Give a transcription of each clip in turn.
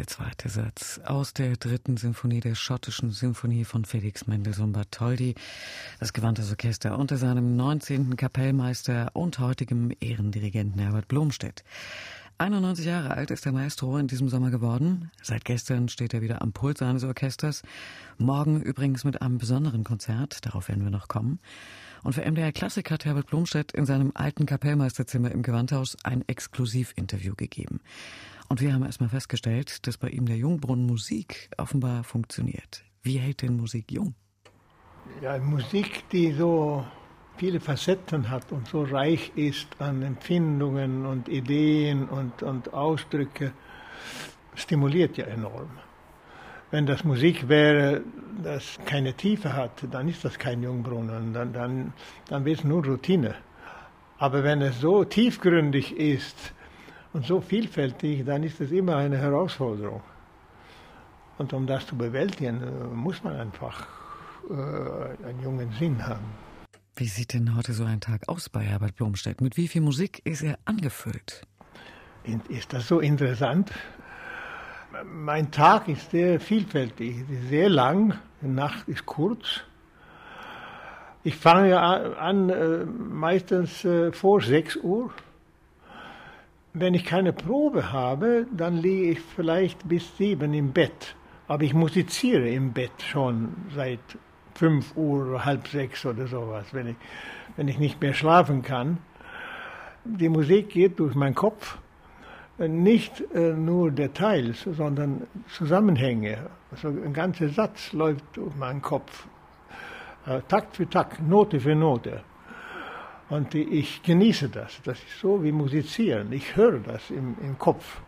der zweite Satz aus der dritten Sinfonie der schottischen Sinfonie von Felix Mendelssohn Bartholdy. Das gewandte Orchester unter seinem 19. Kapellmeister und heutigem Ehrendirigenten Herbert Blomstedt. 91 Jahre alt ist der Maestro in diesem Sommer geworden. Seit gestern steht er wieder am Pult seines Orchesters. Morgen übrigens mit einem besonderen Konzert, darauf werden wir noch kommen. Und für MDR Klassik hat Herbert Blomstedt in seinem alten Kapellmeisterzimmer im Gewandhaus ein Exklusivinterview gegeben. Und wir haben erstmal festgestellt, dass bei ihm der Jungbrunnen Musik offenbar funktioniert. Wie hält denn Musik jung? Ja, Musik, die so viele Facetten hat und so reich ist an Empfindungen und Ideen und, und Ausdrücke, stimuliert ja enorm. Wenn das Musik wäre, das keine Tiefe hat, dann ist das kein Jungbrunnen, dann, dann, dann wird es nur Routine. Aber wenn es so tiefgründig ist und so vielfältig, dann ist es immer eine Herausforderung. Und um das zu bewältigen, muss man einfach äh, einen jungen Sinn haben. Wie sieht denn heute so ein Tag aus bei Herbert Blomstedt? Mit wie viel Musik ist er angefüllt? Ist das so interessant? Mein Tag ist sehr vielfältig, sehr lang, die Nacht ist kurz. Ich fange an äh, meistens äh, vor 6 Uhr. Wenn ich keine Probe habe, dann liege ich vielleicht bis 7 im Bett. Aber ich musiziere im Bett schon seit 5 Uhr, halb sechs oder sowas, wenn ich, wenn ich nicht mehr schlafen kann. Die Musik geht durch meinen Kopf nicht äh, nur Details, sondern Zusammenhänge. Also ein ganzer Satz läuft durch meinen Kopf, äh, Takt für Takt, Note für Note. Und ich genieße das. Das ist so wie Musizieren. Ich höre das im, im Kopf.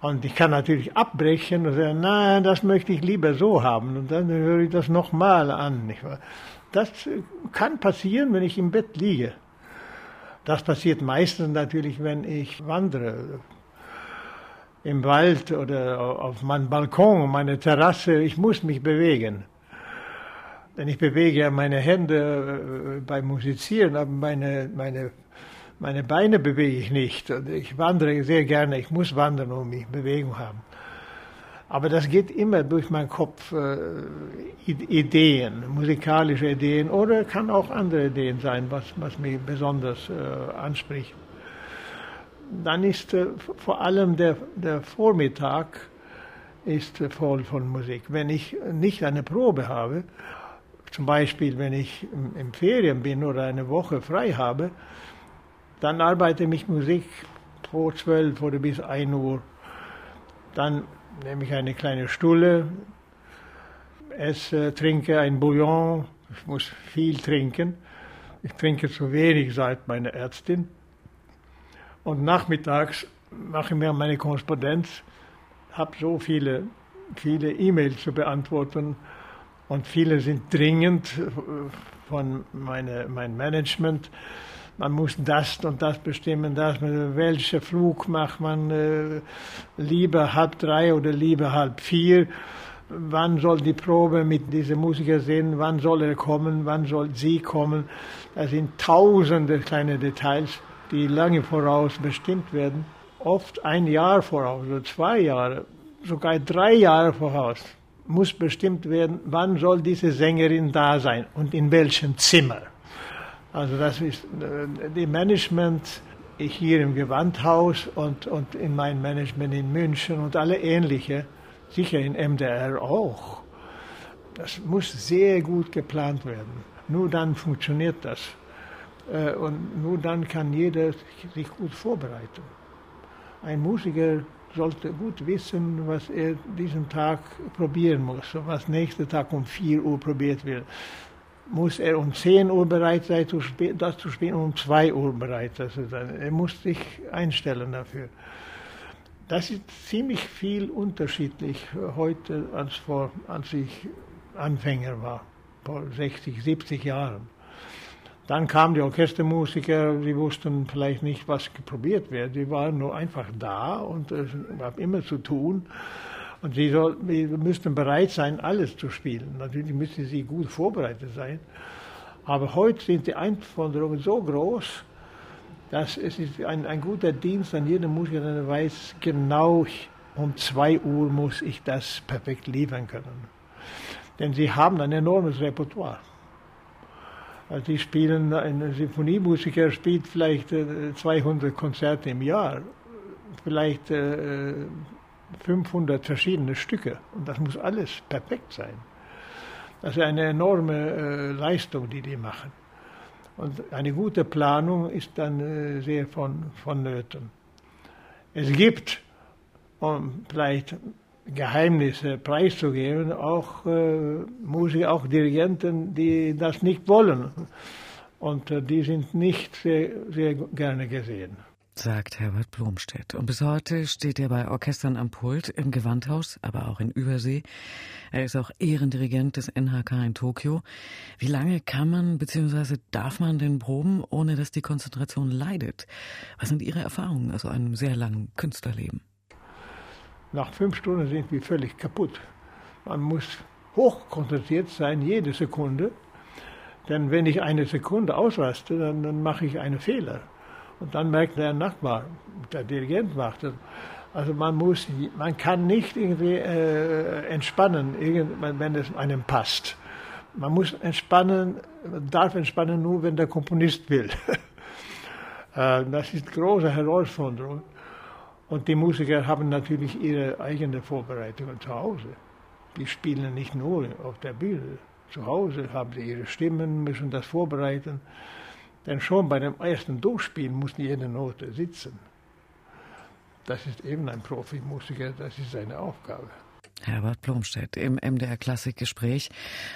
Und ich kann natürlich abbrechen und sagen, nein, das möchte ich lieber so haben. Und dann höre ich das nochmal an. Das kann passieren, wenn ich im Bett liege. Das passiert meistens natürlich, wenn ich wandere. Im Wald oder auf meinem Balkon, meine Terrasse. Ich muss mich bewegen. Denn ich bewege ja meine Hände äh, beim Musizieren, aber meine, meine, meine Beine bewege ich nicht. Und ich wandere sehr gerne. Ich muss wandern, um mich Bewegung haben. Aber das geht immer durch meinen Kopf, äh, Ideen, musikalische Ideen oder kann auch andere Ideen sein, was, was mich besonders äh, anspricht. Dann ist äh, vor allem der, der Vormittag ist voll von Musik. Wenn ich nicht eine Probe habe, zum Beispiel wenn ich im, Ferien bin oder eine Woche frei habe, dann arbeite ich Musik vor zwölf oder bis ein Uhr. Dann nehme ich eine kleine Stulle, esse, trinke ein Bouillon. Ich muss viel trinken. Ich trinke zu wenig, sagt meine Ärztin. Und nachmittags mache ich mir meine Korrespondenz, habe so viele, viele E-Mails zu beantworten und viele sind dringend von meine, meinem Management. Man muss das und das bestimmen, das, welcher Flug macht man äh, lieber halb drei oder lieber halb vier, wann soll die Probe mit diesem Musiker sein, wann soll er kommen, wann soll sie kommen. Das sind tausende kleine Details, die lange voraus bestimmt werden, oft ein Jahr voraus oder zwei Jahre, sogar drei Jahre voraus muss bestimmt werden, wann soll diese Sängerin da sein und in welchem Zimmer. Also das ist äh, die Management hier im Gewandhaus und, und in meinem Management in München und alle ähnliche, sicher in MDR auch. Das muss sehr gut geplant werden. Nur dann funktioniert das. Äh, und nur dann kann jeder sich gut vorbereiten. Ein Musiker sollte gut wissen, was er diesen Tag probieren muss, was nächsten Tag um 4 Uhr probiert wird muss er um 10 Uhr bereit sein, das zu spielen, und um 2 Uhr bereit zu sein. Er muss sich einstellen dafür. Das ist ziemlich viel unterschiedlich heute, als, vor, als ich Anfänger war, vor 60, 70 Jahren. Dann kamen die Orchestermusiker, die wussten vielleicht nicht, was probiert wird. Die waren nur einfach da und es gab immer zu tun. Und sie, müssten bereit sein, alles zu spielen. Natürlich müssen sie gut vorbereitet sein. Aber heute sind die Anforderungen so groß, dass es ist ein, ein guter Dienst an jedem Musiker, der weiß genau, um 2 Uhr muss ich das perfekt liefern können. Denn sie haben ein enormes Repertoire. Also die spielen, ein Symphoniemusiker spielt vielleicht 200 äh, Konzerte im Jahr, vielleicht 500 äh, verschiedene Stücke. Und das muss alles perfekt sein. Das ist eine enorme äh, Leistung, die die machen. Und eine gute Planung ist dann sehr von, vonnöten. Es gibt, um vielleicht Geheimnisse preiszugeben, auch äh, Musiker, auch Dirigenten, die das nicht wollen. Und äh, die sind nicht sehr, sehr gerne gesehen. Sagt Herbert Blomstedt. Und bis heute steht er bei Orchestern am Pult im Gewandhaus, aber auch in Übersee. Er ist auch Ehrendirigent des NHK in Tokio. Wie lange kann man bzw. darf man denn proben, ohne dass die Konzentration leidet? Was sind Ihre Erfahrungen aus einem sehr langen Künstlerleben? Nach fünf Stunden sind wir völlig kaputt. Man muss hochkonzentriert sein, jede Sekunde. Denn wenn ich eine Sekunde ausraste, dann, dann mache ich einen Fehler. Und dann merkt der Nachbar, der Dirigent macht das. Also man muss, man kann nicht irgendwie äh, entspannen, wenn es einem passt. Man muss entspannen, darf entspannen nur, wenn der Komponist will. Äh, das ist eine große Herausforderung. Und die Musiker haben natürlich ihre eigene Vorbereitungen zu Hause. Die spielen nicht nur auf der Bühne. Zu Hause haben sie ihre Stimmen, müssen das vorbereiten. Denn schon bei dem ersten Durchspielen muss jede Note sitzen. Das ist eben ein Profimusiker, das ist seine Aufgabe. Herbert Blomstedt im MDR Klassikgespräch.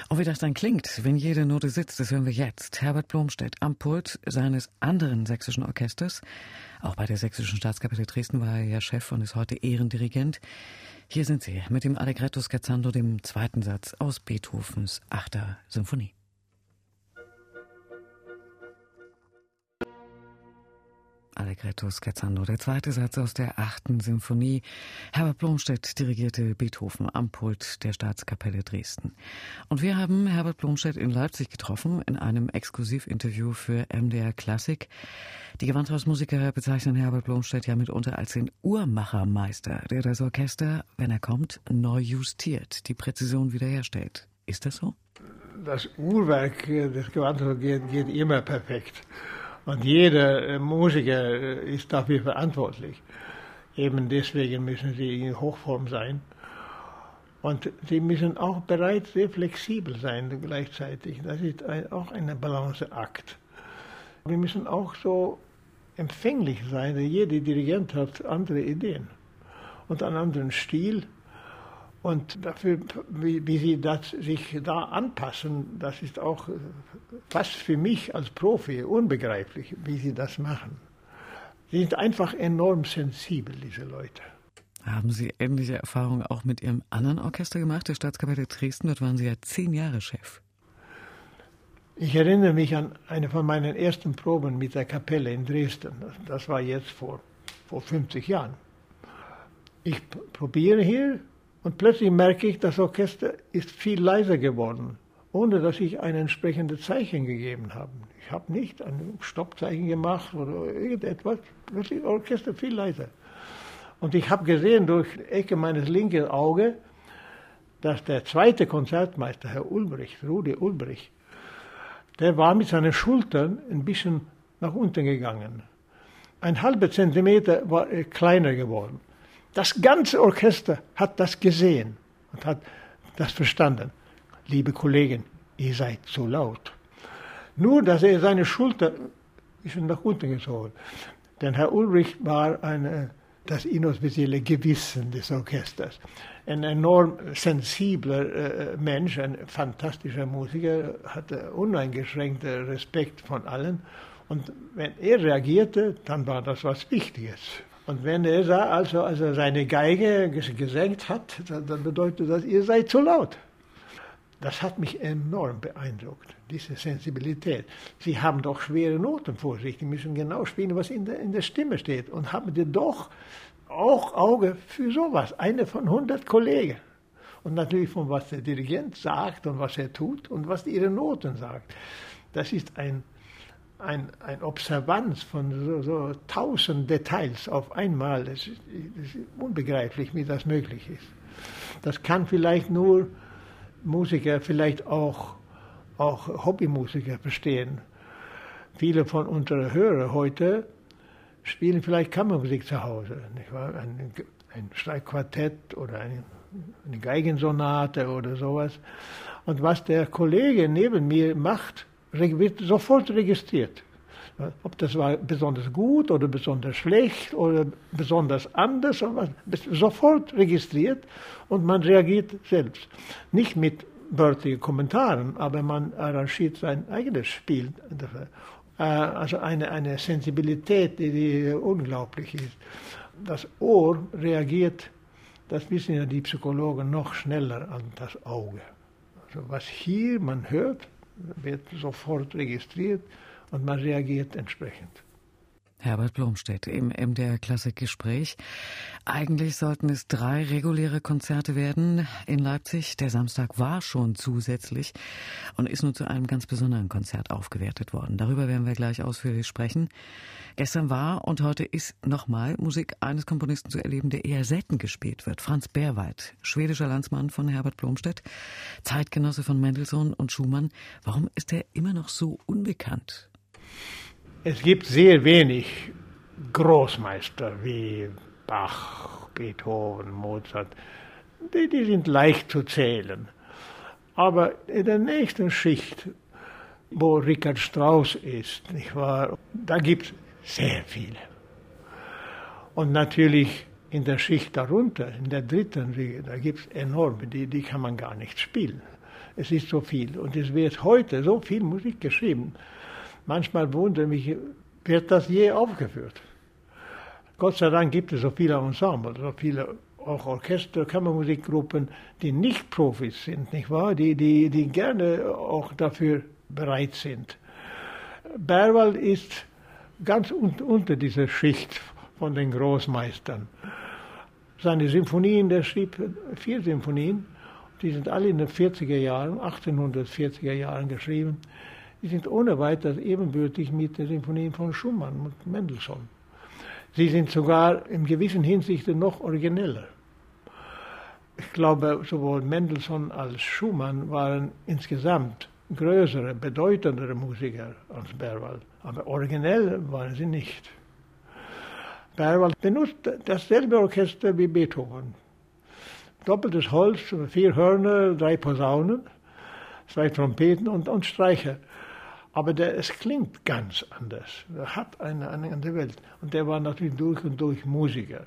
Und wie das dann klingt, wenn jede Note sitzt, das hören wir jetzt. Herbert Blomstedt am Pult seines anderen sächsischen Orchesters. Auch bei der Sächsischen Staatskapelle Dresden war er ja Chef und ist heute Ehrendirigent. Hier sind sie mit dem Allegretto Scherzando, dem zweiten Satz aus Beethovens Achter Symphonie. Allegretto Scherzando, der zweite Satz aus der achten Symphonie. Herbert Blomstedt dirigierte Beethoven am Pult der Staatskapelle Dresden. Und wir haben Herbert Blomstedt in Leipzig getroffen in einem Exklusivinterview für MDR Klassik. Die Gewandhausmusiker bezeichnen Herbert Blomstedt ja mitunter als den Uhrmachermeister, der das Orchester, wenn er kommt, neu justiert, die Präzision wiederherstellt. Ist das so? Das Uhrwerk des Gewandhauses geht, geht immer perfekt. Und jeder äh, Musiker äh, ist dafür verantwortlich. Eben deswegen müssen sie in Hochform sein. Und sie müssen auch bereit, sehr flexibel sein gleichzeitig. Das ist ein, auch ein Balanceakt. Wir müssen auch so empfänglich sein, denn jeder Dirigent hat andere Ideen und einen anderen Stil. Und dafür, wie, wie sie das, sich da anpassen, das ist auch fast für mich als Profi unbegreiflich, wie sie das machen. Sie sind einfach enorm sensibel, diese Leute. Haben Sie ähnliche Erfahrungen auch mit Ihrem anderen Orchester gemacht, der Staatskapelle Dresden? Dort waren Sie ja zehn Jahre Chef. Ich erinnere mich an eine von meinen ersten Proben mit der Kapelle in Dresden. Das war jetzt vor, vor 50 Jahren. Ich probiere hier und plötzlich merke ich, das Orchester ist viel leiser geworden, ohne dass ich ein entsprechendes Zeichen gegeben habe. Ich habe nicht ein Stoppzeichen gemacht oder irgendetwas. Plötzlich das Orchester viel leiser. Und ich habe gesehen durch die Ecke meines linken Auges, dass der zweite Konzertmeister, Herr Ulbrich, Rudi Ulbrich, der war mit seinen Schultern ein bisschen nach unten gegangen. Ein halber Zentimeter war er kleiner geworden. Das ganze Orchester hat das gesehen und hat das verstanden. Liebe Kollegen, ihr seid zu laut. Nur, dass er seine Schulter ist nach unten gezogen. Denn Herr Ulrich war eine, das inoffizielle Gewissen des Orchesters. Ein enorm sensibler äh, Mensch, ein fantastischer Musiker, hatte uneingeschränkten Respekt von allen. Und wenn er reagierte, dann war das was Wichtiges. Und wenn er da also, also seine Geige gesenkt hat, dann bedeutet das, ihr seid zu laut. Das hat mich enorm beeindruckt, diese Sensibilität. Sie haben doch schwere Noten vor sich, die müssen genau spielen, was in der, in der Stimme steht. Und haben die doch auch Auge für sowas, eine von 100 Kollegen. Und natürlich von was der Dirigent sagt und was er tut und was ihre Noten sagt. Das ist ein ein, ein Observanz von so, so tausend Details auf einmal. Es ist, ist unbegreiflich, wie das möglich ist. Das kann vielleicht nur Musiker, vielleicht auch, auch Hobbymusiker verstehen. Viele von unseren Hörern heute spielen vielleicht Kammermusik zu Hause. Nicht wahr? Ein, ein Streichquartett oder eine, eine Geigensonate oder sowas. Und was der Kollege neben mir macht, wird sofort registriert. Ob das war besonders gut oder besonders schlecht oder besonders anders, sofort registriert und man reagiert selbst. Nicht mit wörtlichen Kommentaren, aber man arrangiert sein eigenes Spiel. Äh, also eine, eine Sensibilität, die, die unglaublich ist. Das Ohr reagiert, das wissen ja die Psychologen, noch schneller als das Auge. Also was hier man hört, wird sofort registriert und man reagiert entsprechend. Herbert Blomstedt im MDR Klassikgespräch. Eigentlich sollten es drei reguläre Konzerte werden in Leipzig. Der Samstag war schon zusätzlich und ist nun zu einem ganz besonderen Konzert aufgewertet worden. Darüber werden wir gleich ausführlich sprechen. Gestern war und heute ist nochmal Musik eines Komponisten zu erleben, der eher selten gespielt wird. Franz Berwald, schwedischer Landsmann von Herbert Blomstedt, Zeitgenosse von Mendelssohn und Schumann. Warum ist er immer noch so unbekannt? Es gibt sehr wenig Großmeister wie Bach, Beethoven, Mozart. Die, die sind leicht zu zählen. Aber in der nächsten Schicht, wo Richard Strauss ist, nicht wahr, da gibt es sehr viele. Und natürlich in der Schicht darunter, in der dritten da gibt es enorme, die, die kann man gar nicht spielen. Es ist so viel. Und es wird heute so viel Musik geschrieben. Manchmal wundere mich, wird das je aufgeführt? Gott sei Dank gibt es so viele Ensemble, so viele auch Orchester, Kammermusikgruppen, die nicht Profis sind, nicht wahr? Die, die, die gerne auch dafür bereit sind. Berwald ist ganz un unter dieser Schicht von den Großmeistern. Seine Symphonien, der schrieb vier Symphonien, die sind alle in den 40er Jahren, 1840er Jahren geschrieben die sind ohne weiteres ebenbürtig mit den Symphonien von Schumann und Mendelssohn. Sie sind sogar in gewissen Hinsichten noch origineller. Ich glaube, sowohl Mendelssohn als Schumann waren insgesamt größere, bedeutendere Musiker als Berwald. Aber originell waren sie nicht. Berwald benutzt dasselbe Orchester wie Beethoven. Doppeltes Holz, vier Hörner, drei Posaunen, zwei Trompeten und, und Streicher. Aber der, es klingt ganz anders. Er hat eine, eine andere Welt. Und der war natürlich durch und durch Musiker.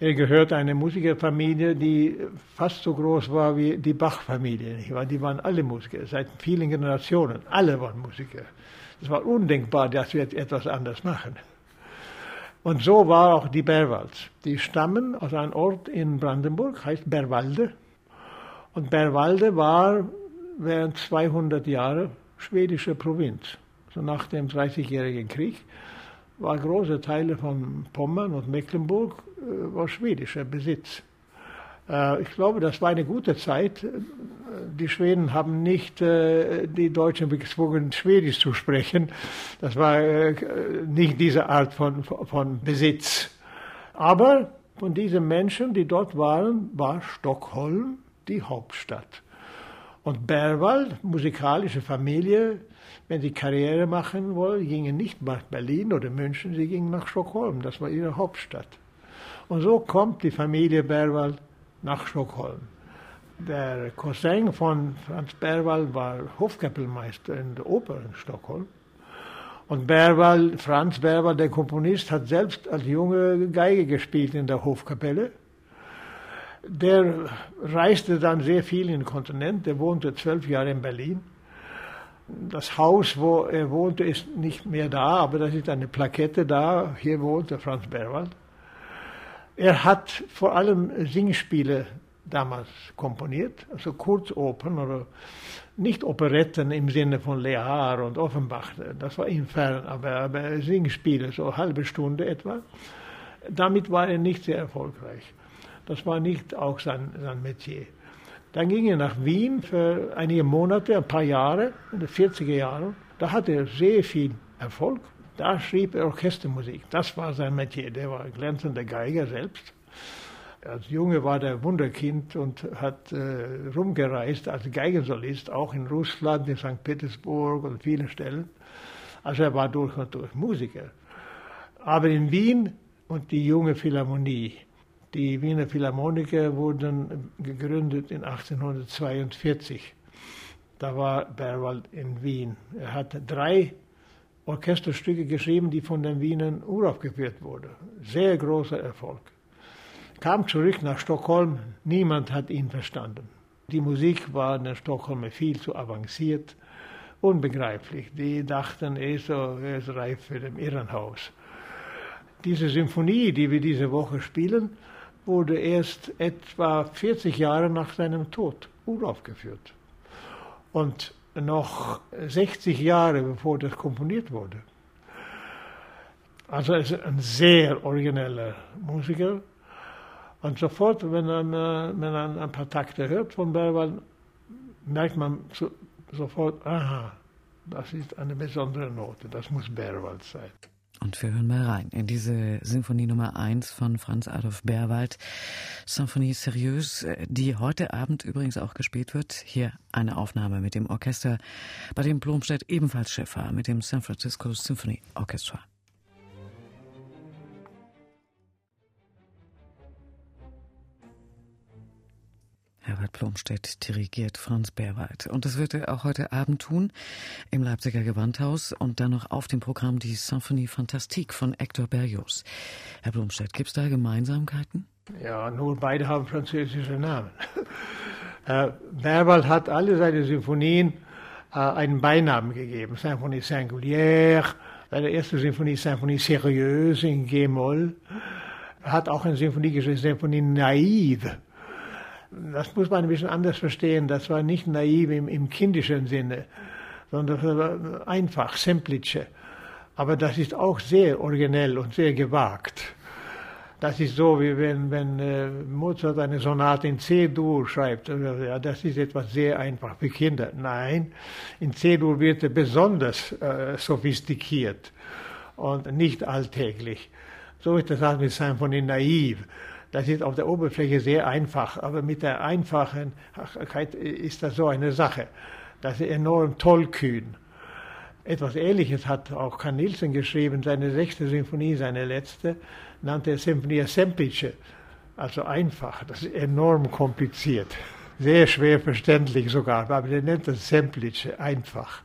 Er gehört einer Musikerfamilie, die fast so groß war wie die Bach-Familie. Die waren alle Musiker, seit vielen Generationen. Alle waren Musiker. Es war undenkbar, dass wir etwas anders machen. Und so war auch die Berwalds. Die stammen aus einem Ort in Brandenburg, heißt Berwalde. Und Berwalde war während 200 Jahre schwedische Provinz. So nach dem Dreißigjährigen Krieg war große Teile von Pommern und Mecklenburg äh, war schwedischer Besitz. Äh, ich glaube, das war eine gute Zeit. Die Schweden haben nicht äh, die Deutschen gezwungen, Schwedisch zu sprechen. Das war äh, nicht diese Art von, von Besitz. Aber von diesen Menschen, die dort waren, war Stockholm die Hauptstadt. Und Berwald, musikalische Familie, wenn sie Karriere machen wollen, gingen nicht nach Berlin oder München, sie gingen nach Stockholm. Das war ihre Hauptstadt. Und so kommt die Familie Berwald nach Stockholm. Der Cousin von Franz Berwald war Hofkapellmeister in der Oper in Stockholm. Und Berwald, Franz Berwald, der Komponist, hat selbst als Junge Geige gespielt in der Hofkapelle. Der reiste dann sehr viel in den Kontinent. Der wohnte zwölf Jahre in Berlin. Das Haus, wo er wohnte, ist nicht mehr da, aber da ist eine Plakette da. Hier wohnte Franz Berwald. Er hat vor allem Singspiele damals komponiert, also Kurzopern oder nicht Operetten im Sinne von Lear und Offenbach, das war ihm fern, aber, aber Singspiele, so halbe Stunde etwa. Damit war er nicht sehr erfolgreich. Das war nicht auch sein, sein Metier. Dann ging er nach Wien für einige Monate, ein paar Jahre, in den 40er Jahren. Da hat er sehr viel Erfolg. Da schrieb er Orchestermusik. Das war sein Metier. Der war ein glänzender Geiger selbst. Als Junge war der Wunderkind und hat äh, rumgereist als Geigensolist, auch in Russland, in St. Petersburg und vielen Stellen. Also er war durch und durch Musiker. Aber in Wien und die junge Philharmonie. Die Wiener Philharmoniker wurden gegründet in 1842. Da war Berwald in Wien. Er hat drei Orchesterstücke geschrieben, die von den Wienern uraufgeführt wurden. Sehr großer Erfolg kam zurück nach Stockholm, niemand hat ihn verstanden. Die Musik war in Stockholm viel zu avanciert, unbegreiflich. Die dachten, er ist, so, er ist reif für das Irrenhaus. Diese Symphonie, die wir diese Woche spielen, wurde erst etwa 40 Jahre nach seinem Tod uraufgeführt. Und noch 60 Jahre bevor das komponiert wurde. Also er ist ein sehr origineller Musiker, und sofort, wenn man, wenn man ein paar Takte hört von Berwald, merkt man so, sofort, aha, das ist eine besondere Note, das muss Berwald sein. Und wir hören mal rein in diese Sinfonie Nummer 1 von Franz Adolf Berwald, Symphonie Sérieuse, die heute Abend übrigens auch gespielt wird. Hier eine Aufnahme mit dem Orchester, bei dem Blomstedt ebenfalls Chef war, mit dem San Francisco Symphony Orchestra. Herbert Blomstedt dirigiert Franz Berwald. Und das wird er auch heute Abend tun im Leipziger Gewandhaus und dann noch auf dem Programm die Symphonie Fantastique von Hector Berlioz. Herr Blomstedt, gibt es da Gemeinsamkeiten? Ja, nur beide haben französische Namen. äh, Berwald hat alle seine Symphonien äh, einen Beinamen gegeben. Symphonie Singulière, seine erste Symphonie Symphonie Sérieuse in G-Moll. Hat auch eine Symphonie geschrieben, Symphonie Naive das muss man ein bisschen anders verstehen. Das war nicht naiv im, im kindischen Sinne, sondern einfach, simplice. Aber das ist auch sehr originell und sehr gewagt. Das ist so, wie wenn, wenn äh, Mozart eine Sonate in C-Dur schreibt. Ja, das ist etwas sehr einfach für Kinder. Nein, in C-Dur wird er besonders äh, sophistikiert und nicht alltäglich. So ist das auch mit Symphonie naiv. Das ist auf der Oberfläche sehr einfach, aber mit der Einfachheit ist das so eine Sache. Das ist enorm tollkühn. Etwas Ähnliches hat auch Karl Nielsen geschrieben, seine sechste Symphonie, seine letzte, nannte er Symphonie Semplice, also einfach. Das ist enorm kompliziert, sehr schwer verständlich sogar, aber er nennt das Semplice, einfach.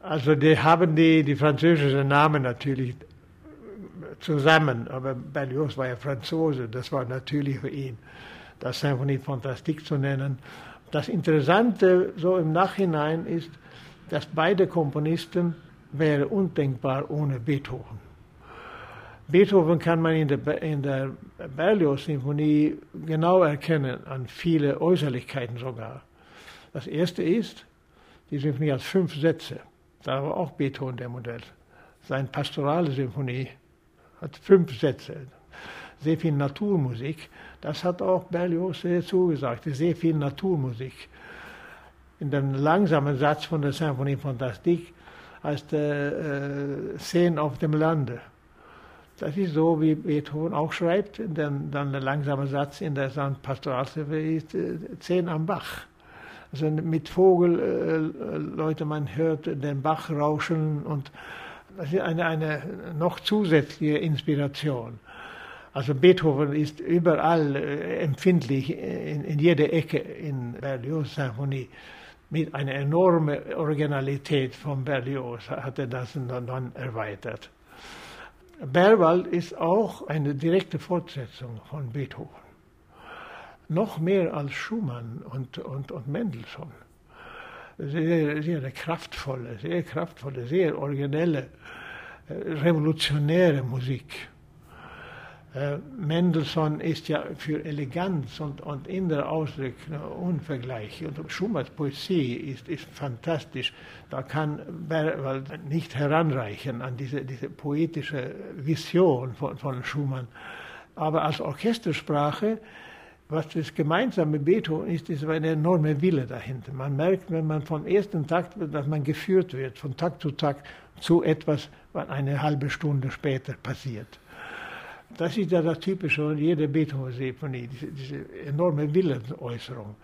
Also die haben die, die französischen Namen natürlich zusammen. Aber Berlioz war ja Franzose, das war natürlich für ihn, das Symphonie Fantastique zu nennen. Das Interessante so im Nachhinein ist, dass beide Komponisten wären undenkbar ohne Beethoven. Beethoven kann man in der, in der Berlioz-Symphonie genau erkennen, an viele Äußerlichkeiten sogar. Das erste ist, die Symphonie hat fünf Sätze. Da war auch Beethoven der Modell. Seine pastorale Symphonie hat fünf Sätze, sehr viel Naturmusik. Das hat auch Berlioz sehr zugesagt, sehr viel Naturmusik. In dem langsamen Satz von der Symphonie Fantastique heißt äh, Szenen auf dem Lande. Das ist so, wie Beethoven auch schreibt. Dann, dann der langsame Satz in der Pastoralsymphonie ist äh, Szenen am Bach. Also mit Vogelleute, äh, man hört den Bach rauschen und das ist eine, eine noch zusätzliche Inspiration. Also Beethoven ist überall äh, empfindlich, in, in jeder Ecke in Berlioz Symphonie. Mit einer enormen Originalität von Berlioz hat er das dann erweitert. Berwald ist auch eine direkte Fortsetzung von Beethoven. Noch mehr als Schumann und, und, und Mendelssohn sehr, sehr kraftvolle, sehr kraftvolle, sehr originelle, äh, revolutionäre Musik. Äh, Mendelssohn ist ja für Eleganz und, und innere Ausdruck unvergleichlich. Und Schumanns Poesie ist, ist fantastisch. Da kann Berwald nicht heranreichen an diese, diese poetische Vision von, von Schumann. Aber als Orchestersprache was das gemeinsame Beethoven ist, ist eine enorme Wille dahinter. Man merkt, wenn man vom ersten Takt, dass man geführt wird, von Takt zu Takt, zu etwas, was eine halbe Stunde später passiert. Das ist ja das Typische von jeder Beethoven-Symphonie, diese, diese enorme Willensäußerung.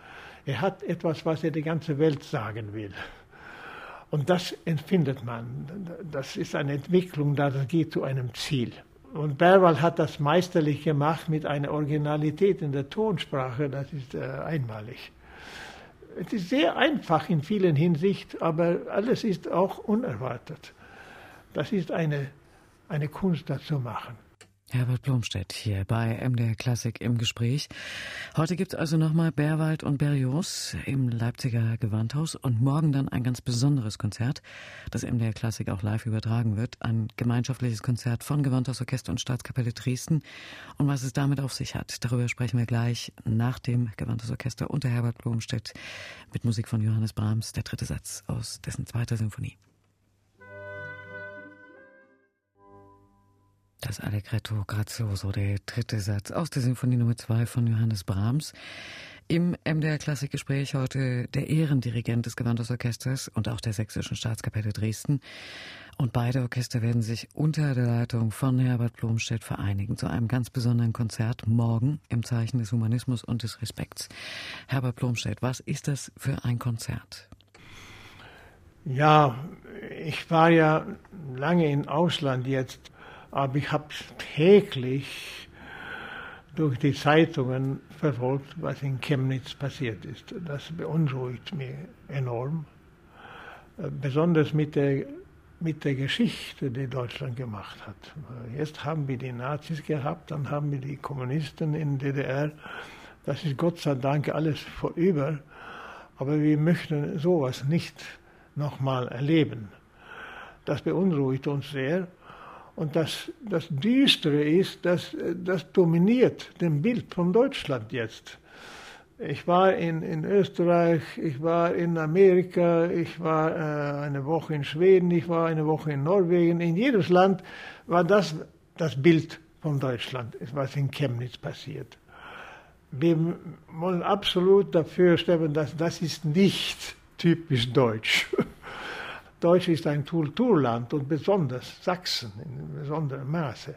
Er hat etwas, was er die ganze Welt sagen will. Und das empfindet man. Das ist eine Entwicklung, das geht zu einem Ziel. Und Berwald hat das meisterlich gemacht mit einer Originalität in der Tonsprache, das ist äh, einmalig. Es ist sehr einfach in vielen Hinsichten, aber alles ist auch unerwartet. Das ist eine, eine Kunst, das zu machen. Herbert Blomstedt hier bei MDR Klassik im Gespräch. Heute gibt's also nochmal Bärwald und Berrios im Leipziger Gewandhaus und morgen dann ein ganz besonderes Konzert, das MDR Klassik auch live übertragen wird. Ein gemeinschaftliches Konzert von Gewandhausorchester und Staatskapelle Dresden. Und was es damit auf sich hat, darüber sprechen wir gleich nach dem Gewandhausorchester unter Herbert Blomstedt mit Musik von Johannes Brahms, der dritte Satz aus dessen zweiter Symphonie. Das Allegretto Grazioso, der dritte Satz aus der Sinfonie Nummer 2 von Johannes Brahms. Im MDR Klassikgespräch heute der Ehrendirigent des Gewandhausorchesters und auch der Sächsischen Staatskapelle Dresden. Und beide Orchester werden sich unter der Leitung von Herbert Blomstedt vereinigen zu einem ganz besonderen Konzert morgen im Zeichen des Humanismus und des Respekts. Herbert Blomstedt, was ist das für ein Konzert? Ja, ich war ja lange im Ausland jetzt aber ich habe täglich durch die Zeitungen verfolgt, was in Chemnitz passiert ist. Das beunruhigt mich enorm. Äh, besonders mit der, mit der Geschichte, die Deutschland gemacht hat. Jetzt haben wir die Nazis gehabt, dann haben wir die Kommunisten in DDR. Das ist Gott sei Dank alles vorüber. Aber wir möchten sowas nicht nochmal erleben. Das beunruhigt uns sehr. Und das, das Düstere ist, dass das dominiert dem Bild von Deutschland jetzt. Ich war in, in Österreich, ich war in Amerika, ich war äh, eine Woche in Schweden, ich war eine Woche in Norwegen. In jedes Land war das das Bild von Deutschland, was in Chemnitz passiert. Wir wollen absolut dafür stimmen, dass das ist nicht typisch deutsch. Deutsch ist ein Kulturland und besonders Sachsen in besonderem Maße.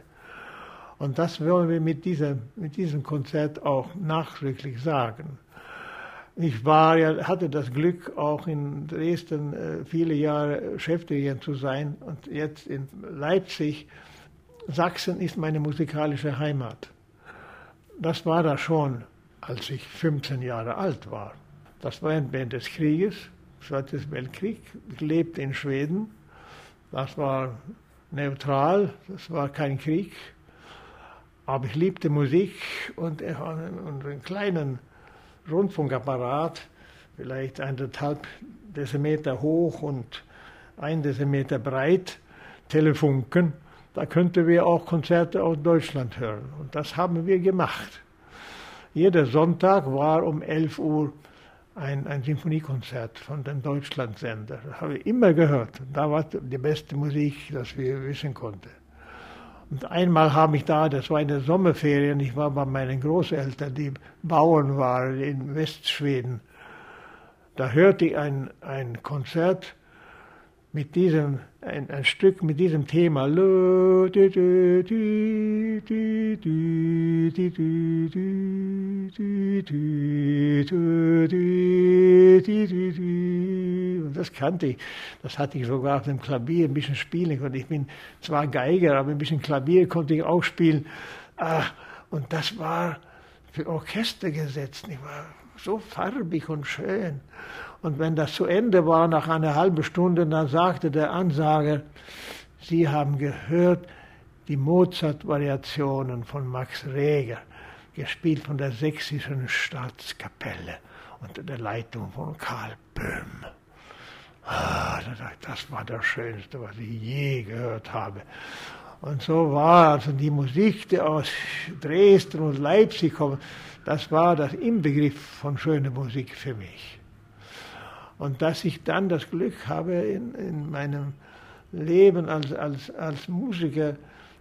Und das wollen wir mit diesem, mit diesem Konzert auch nachdrücklich sagen. Ich war ja, hatte das Glück, auch in Dresden äh, viele Jahre Chefdirigent zu sein und jetzt in Leipzig. Sachsen ist meine musikalische Heimat. Das war da schon, als ich 15 Jahre alt war. Das war während des Krieges. Zweiten Weltkrieg, ich lebte in Schweden. Das war neutral, das war kein Krieg. Aber ich liebte Musik und einen kleinen Rundfunkapparat, vielleicht eineinhalb Dezimeter hoch und ein Dezimeter breit, Telefunken. Da könnten wir auch Konzerte aus Deutschland hören. Und das haben wir gemacht. Jeder Sonntag war um 11 Uhr ein, ein Symphoniekonzert von dem Deutschlandsender. Das habe ich immer gehört. Da war die beste Musik, das wir wissen konnten. Und einmal habe ich da, das war in der Sommerferien, ich war bei meinen Großeltern, die Bauern waren in Westschweden. Da hörte ich ein, ein Konzert mit diesem, ein, ein Stück mit diesem Thema. Und das kannte ich. Das hatte ich sogar auf dem Klavier ein bisschen spielen können. Ich bin zwar Geiger, aber ein bisschen Klavier konnte ich auch spielen. Und das war für Orchester gesetzt. Ich war so farbig und schön. Und wenn das zu Ende war, nach einer halben Stunde, dann sagte der Ansager, Sie haben gehört die Mozart-Variationen von Max Reger, gespielt von der Sächsischen Staatskapelle unter der Leitung von Karl Böhm. Ah, das war das Schönste, was ich je gehört habe. Und so war also die Musik, die aus Dresden und Leipzig kommt, das war das Inbegriff von schöner Musik für mich. Und dass ich dann das Glück habe, in, in meinem Leben als, als, als Musiker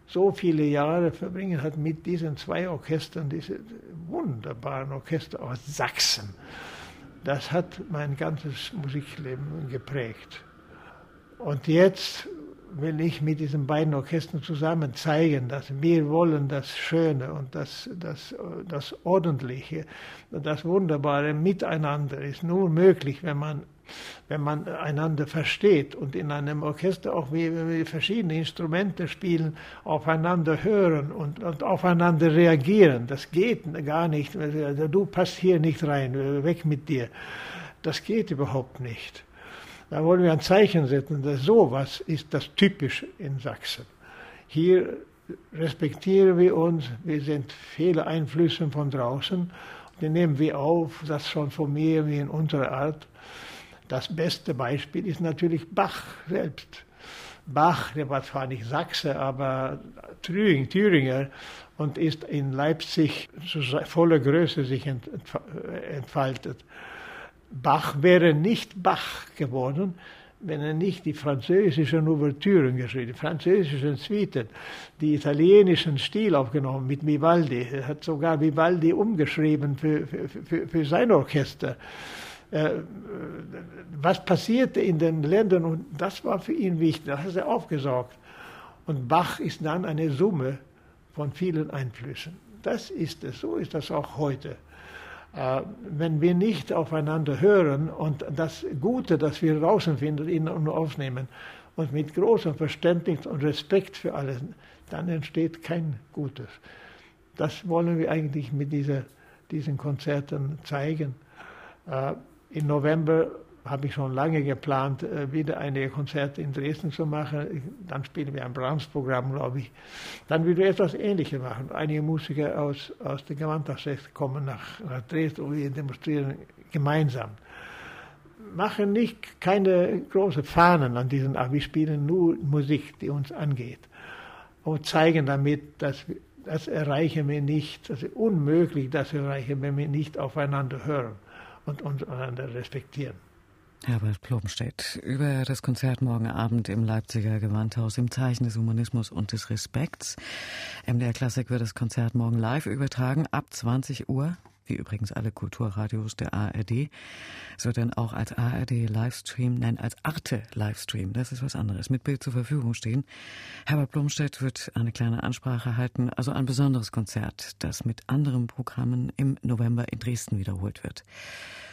so viele Jahre verbringen hat mit diesen zwei Orchestern, diese wunderbaren Orchester aus Sachsen. Das hat mein ganzes Musikleben geprägt. Und jetzt will ich mit diesen beiden Orchestern zusammen zeigen, dass wir wollen das Schöne und das, das, das Ordentliche, das Wunderbare miteinander ist nur möglich, wenn man, wenn man einander versteht und in einem Orchester auch wie, wie verschiedene Instrumente spielen, aufeinander hören und, und aufeinander reagieren. Das geht gar nicht. Du passt hier nicht rein, weg mit dir. Das geht überhaupt nicht. Da wollen wir ein Zeichen setzen, dass sowas ist das typisch in Sachsen. Hier respektieren wir uns, wir sind viele Einflüsse von draußen, die nehmen wir auf, das schon von mir wie in unserer Art. Das beste Beispiel ist natürlich Bach selbst. Bach, der war zwar nicht Sachse, aber Thüring, Thüringer und ist in Leipzig zu voller Größe sich entfaltet. Bach wäre nicht Bach geworden, wenn er nicht die französischen Ouvertüren geschrieben, die französischen Suiten, die italienischen Stil aufgenommen mit Vivaldi. Er hat sogar Vivaldi umgeschrieben für, für, für sein Orchester. Äh, was passierte in den Ländern und das war für ihn wichtig, das hat er aufgesaugt. Und Bach ist dann eine Summe von vielen Einflüssen. Das ist es, so ist das auch heute. Äh, wenn wir nicht aufeinander hören und das Gute, das wir draußen finden, in und aufnehmen und mit großem Verständnis und Respekt für alles, dann entsteht kein Gutes. Das wollen wir eigentlich mit dieser, diesen Konzerten zeigen. Äh, Im November habe ich schon lange geplant, äh, wieder einige Konzerte in Dresden zu machen. Dann spielen wir ein Brahms-Programm, glaube ich. Dann wieder etwas Ähnliches machen. Einige Musiker aus, aus der Gewandhaftsrecht kommen nach, nach Dresden und wir demonstrieren gemeinsam. Machen nicht keine großen Fahnen an diesen Abend. Wir spielen nur Musik, die uns angeht. Und zeigen damit, dass wir, das erreichen wir nicht, das ist unmöglich, das erreichen, wenn wir nicht aufeinander hören und uns einander respektieren. Herbert Plobenstedt über das Konzert morgen Abend im Leipziger Gewandhaus im Zeichen des Humanismus und des Respekts. MDR Klassik wird das Konzert morgen live übertragen ab 20 Uhr, wie übrigens alle Kulturradios der ARD. Dann auch als ARD Livestream, nein, als Arte Livestream, das ist was anderes, mit Bild zur Verfügung stehen. Herbert Blomstedt wird eine kleine Ansprache halten, also ein besonderes Konzert, das mit anderen Programmen im November in Dresden wiederholt wird.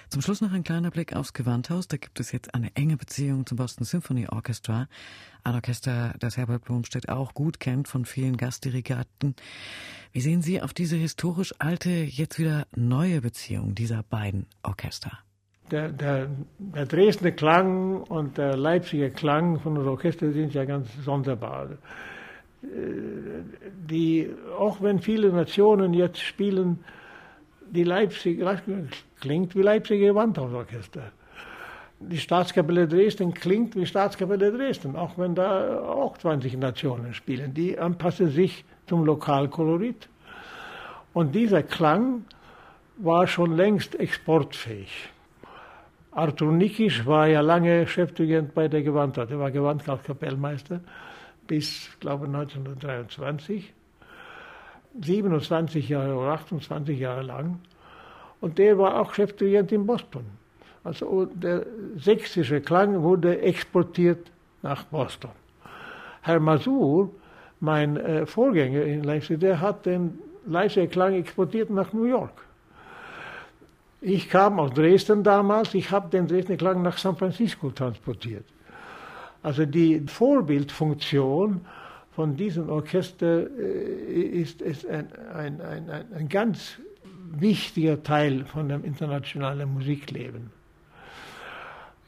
Zum Schluss noch ein kleiner Blick aufs Gewandhaus. Da gibt es jetzt eine enge Beziehung zum Boston Symphony Orchestra. Ein Orchester, das Herbert Blomstedt auch gut kennt von vielen Gastdirigaten. Wie sehen Sie auf diese historisch alte, jetzt wieder neue Beziehung dieser beiden Orchester? Der, der, der Dresdner Klang und der Leipziger Klang von dem Orchester sind ja ganz sonderbar. Äh, die, auch wenn viele Nationen jetzt spielen, die Leipzig, klingt wie Leipziger Gewandhausorchester. Die Staatskapelle Dresden klingt wie Staatskapelle Dresden, auch wenn da auch 20 Nationen spielen. Die anpassen sich zum Lokalkolorit. Und dieser Klang war schon längst exportfähig. Arthur Nikisch war ja lange Chefdirigent bei der Gewandhaus. Er war Gewandhauskapellmeister bis, glaube ich, 1923. 27 Jahre oder 28 Jahre lang. Und der war auch Chefdirigent in Boston. Also der sächsische Klang wurde exportiert nach Boston. Herr Masur, mein äh, Vorgänger in Leipzig, der hat den Leipziger Klang exportiert nach New York. Ich kam aus Dresden damals, ich habe den Dresdner Klang nach San Francisco transportiert. Also die Vorbildfunktion von diesem Orchester äh, ist, ist ein, ein, ein, ein, ganz wichtiger Teil von dem internationalen Musikleben.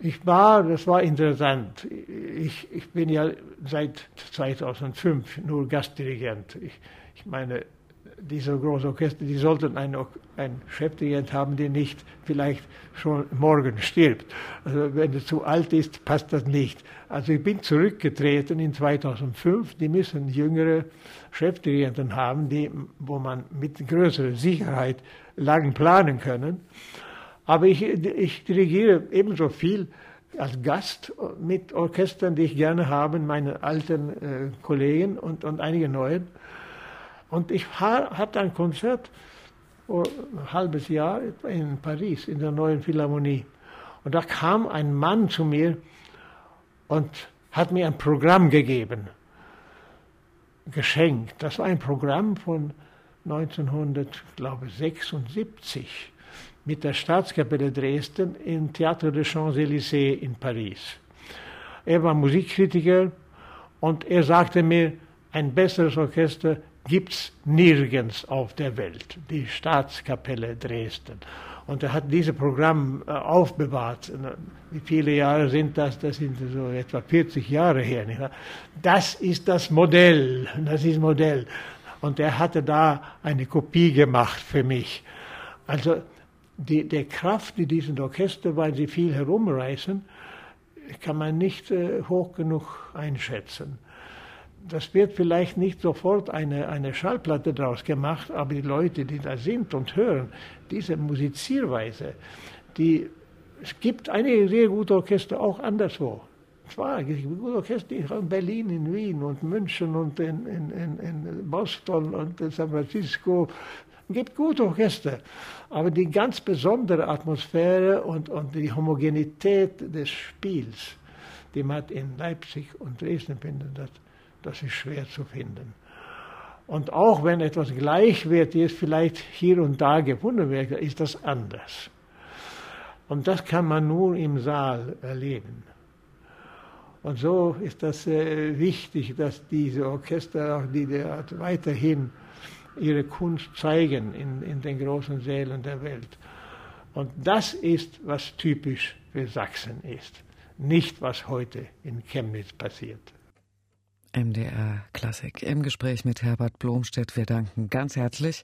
Ich war, das war interessant. Ich, ich bin ja seit 2005 nur Gastdirigent. Ich, ich meine, diese großen Orchester, die sollten einen, einen Chefdirigent haben, der nicht vielleicht schon morgen stirbt. Also wenn er zu alt ist, passt das nicht. Also ich bin zurückgetreten in 2005. Die müssen jüngere Chefdirigenten haben, die, wo man mit größerer Sicherheit lang planen können. Aber ich, ich dirigiere ebenso viel als Gast mit Orchestern, die ich gerne habe, meine alten äh, Kollegen und, und einige neuen. Und ich hatte ein Konzert vor ein halbes Jahr in Paris, in der neuen Philharmonie. Und da kam ein Mann zu mir und hat mir ein Programm gegeben, geschenkt. Das war ein Programm von 1976 mit der Staatskapelle Dresden im Théâtre des Champs-Élysées in Paris. Er war Musikkritiker und er sagte mir, ein besseres Orchester gibt es nirgends auf der Welt, die Staatskapelle Dresden. Und er hat dieses Programm äh, aufbewahrt. Wie viele Jahre sind das? Das sind so etwa 40 Jahre her. Das ist das Modell. Das ist Modell. Und er hatte da eine Kopie gemacht für mich. Also die, der Kraft, die diesen Orchester, weil sie viel herumreißen, kann man nicht äh, hoch genug einschätzen das wird vielleicht nicht sofort eine, eine Schallplatte daraus gemacht, aber die Leute, die da sind und hören, diese Musizierweise, die, es gibt einige sehr gute Orchester auch anderswo. Zwar, es gibt gute Orchester in Berlin, in Wien und München und in, in, in, in Boston und in San Francisco. Es gibt gute Orchester, aber die ganz besondere Atmosphäre und, und die Homogenität des Spiels, die man in Leipzig und Dresden findet, das ist schwer zu finden. Und auch wenn etwas Gleichwertiges vielleicht hier und da gefunden wird, ist das anders. Und das kann man nur im Saal erleben. Und so ist das äh, wichtig, dass diese Orchester auch die, die weiterhin ihre Kunst zeigen in, in den großen Sälen der Welt. Und das ist, was typisch für Sachsen ist, nicht was heute in Chemnitz passiert. MDR Klassik im Gespräch mit Herbert Blomstedt. Wir danken ganz herzlich.